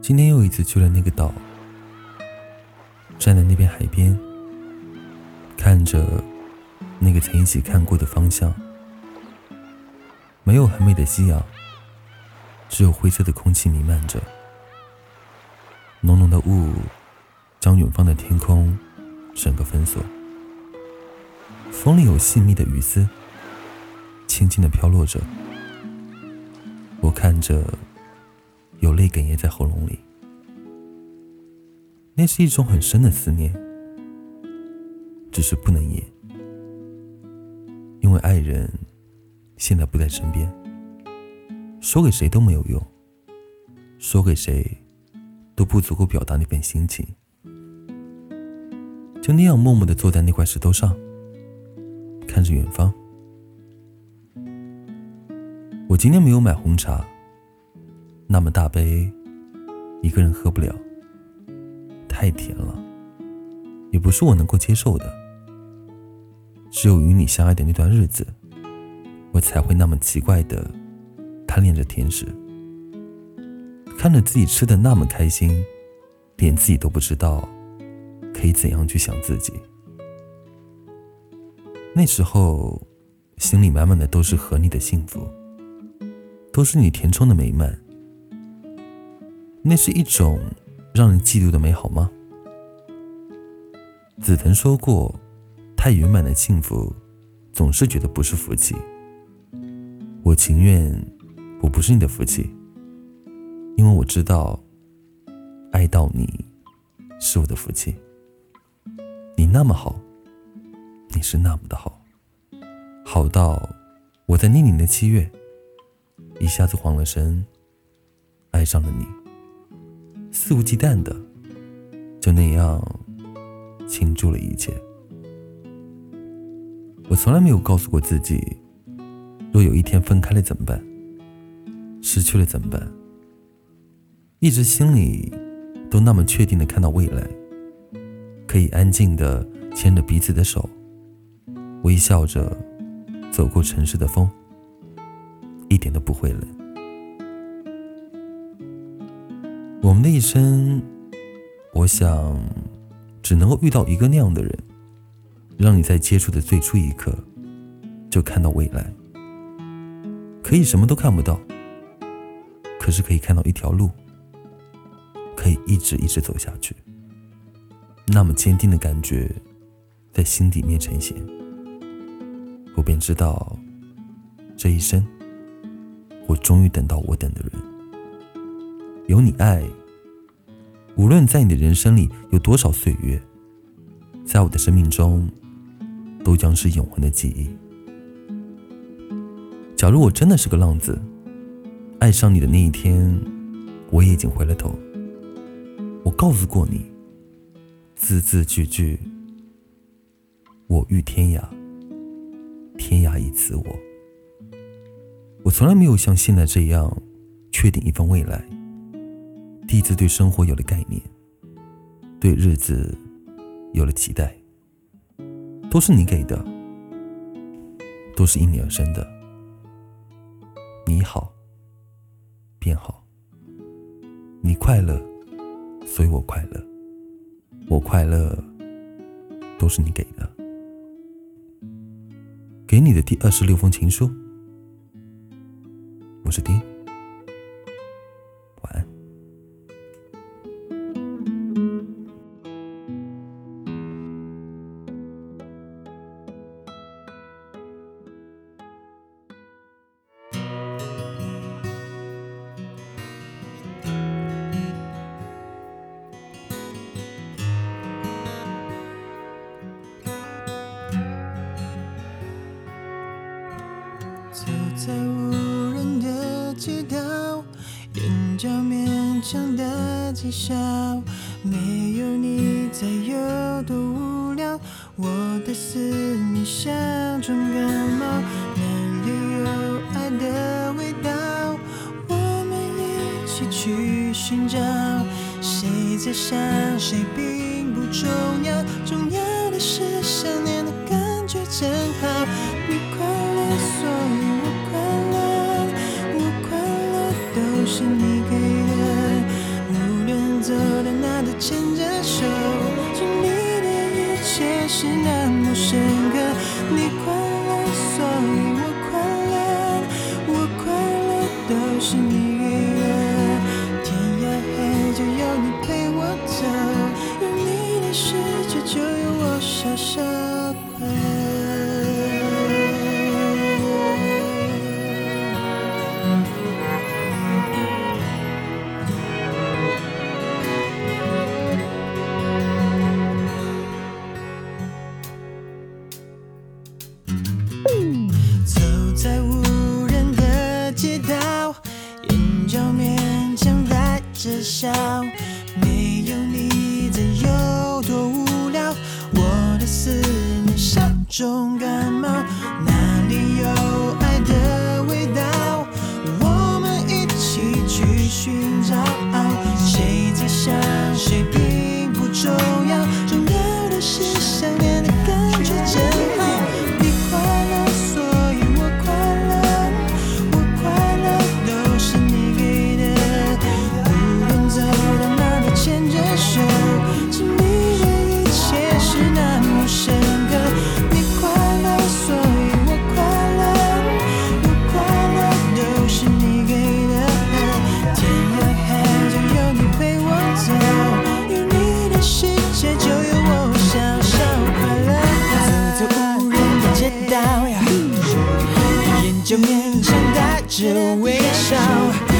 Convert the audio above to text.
今天又一次去了那个岛，站在那边海边，看着那个曾一起看过的方向，没有很美的夕阳，只有灰色的空气弥漫着，浓浓的雾将远方的天空整个封锁，风里有细密的雨丝，轻轻的飘落着，我看着。有泪哽咽在喉咙里，那是一种很深的思念，只是不能言，因为爱人现在不在身边，说给谁都没有用，说给谁都不足够表达那份心情，就那样默默的坐在那块石头上，看着远方。我今天没有买红茶。那么大杯，一个人喝不了，太甜了，也不是我能够接受的。只有与你相爱的那段日子，我才会那么奇怪的贪恋着甜食，看着自己吃的那么开心，连自己都不知道可以怎样去想自己。那时候，心里满满的都是和你的幸福，都是你填充的美满。那是一种让人嫉妒的美好吗？紫藤说过：“太圆满的幸福，总是觉得不是福气。”我情愿我不是你的福气，因为我知道，爱到你是我的福气。你那么好，你是那么的好，好到我在那年的七月，一下子慌了神，爱上了你。肆无忌惮的，就那样倾注了一切。我从来没有告诉过自己，若有一天分开了怎么办？失去了怎么办？一直心里都那么确定的看到未来，可以安静的牵着彼此的手，微笑着走过城市的风，一点都不会冷。我们的一生，我想，只能够遇到一个那样的人，让你在接触的最初一刻，就看到未来。可以什么都看不到，可是可以看到一条路，可以一直一直走下去。那么坚定的感觉，在心底面呈现，我便知道，这一生，我终于等到我等的人。有你爱，无论在你的人生里有多少岁月，在我的生命中，都将是永恒的记忆。假如我真的是个浪子，爱上你的那一天，我也已经回了头。我告诉过你，字字句句，我欲天涯，天涯亦此我。我从来没有像现在这样确定一份未来。第一次对生活有了概念，对日子有了期待，都是你给的，都是因你而生的。你好，便好；你快乐，所以我快乐；我快乐，都是你给的。给你的第二十六封情书，我是丁。在无人的街道，眼角勉强的讥笑，没有你在有多无聊？我的思念像重感冒，哪里有爱的味道？我们一起去寻找，谁在想谁并不重要，重要的是想念的感觉真好。是那么深刻。你快乐所以我快乐我快乐都是你。思念像种感觉。面前带着微笑。